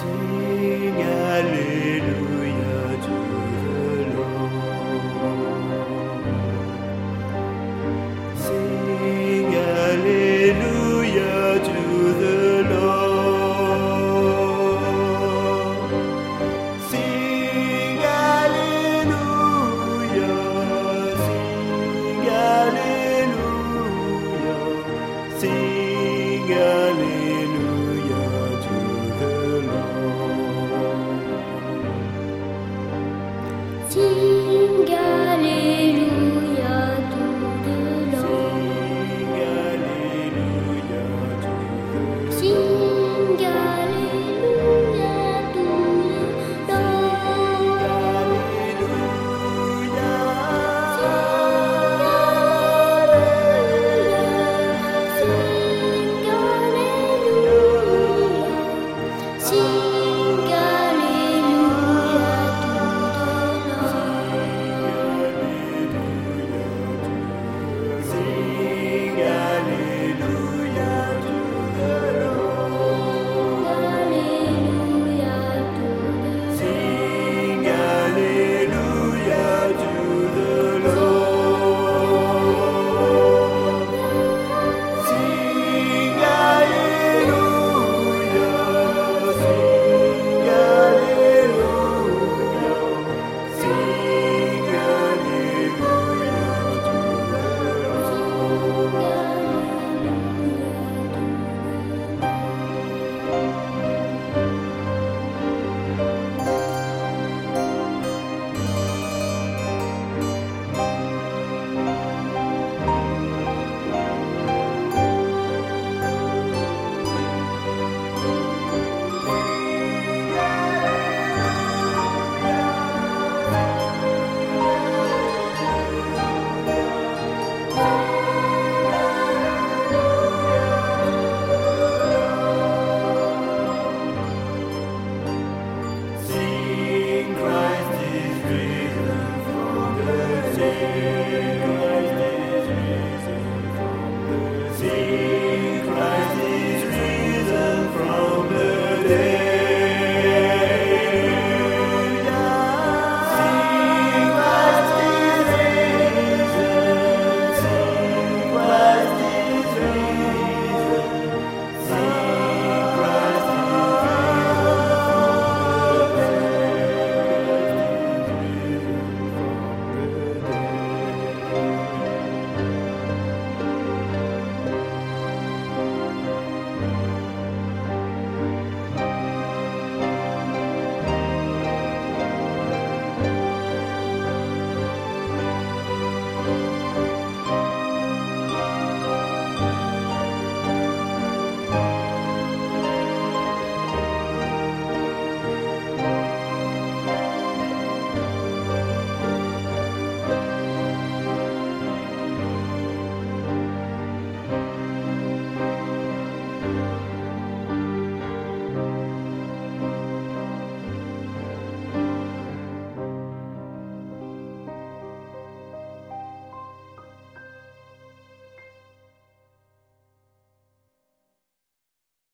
do 己。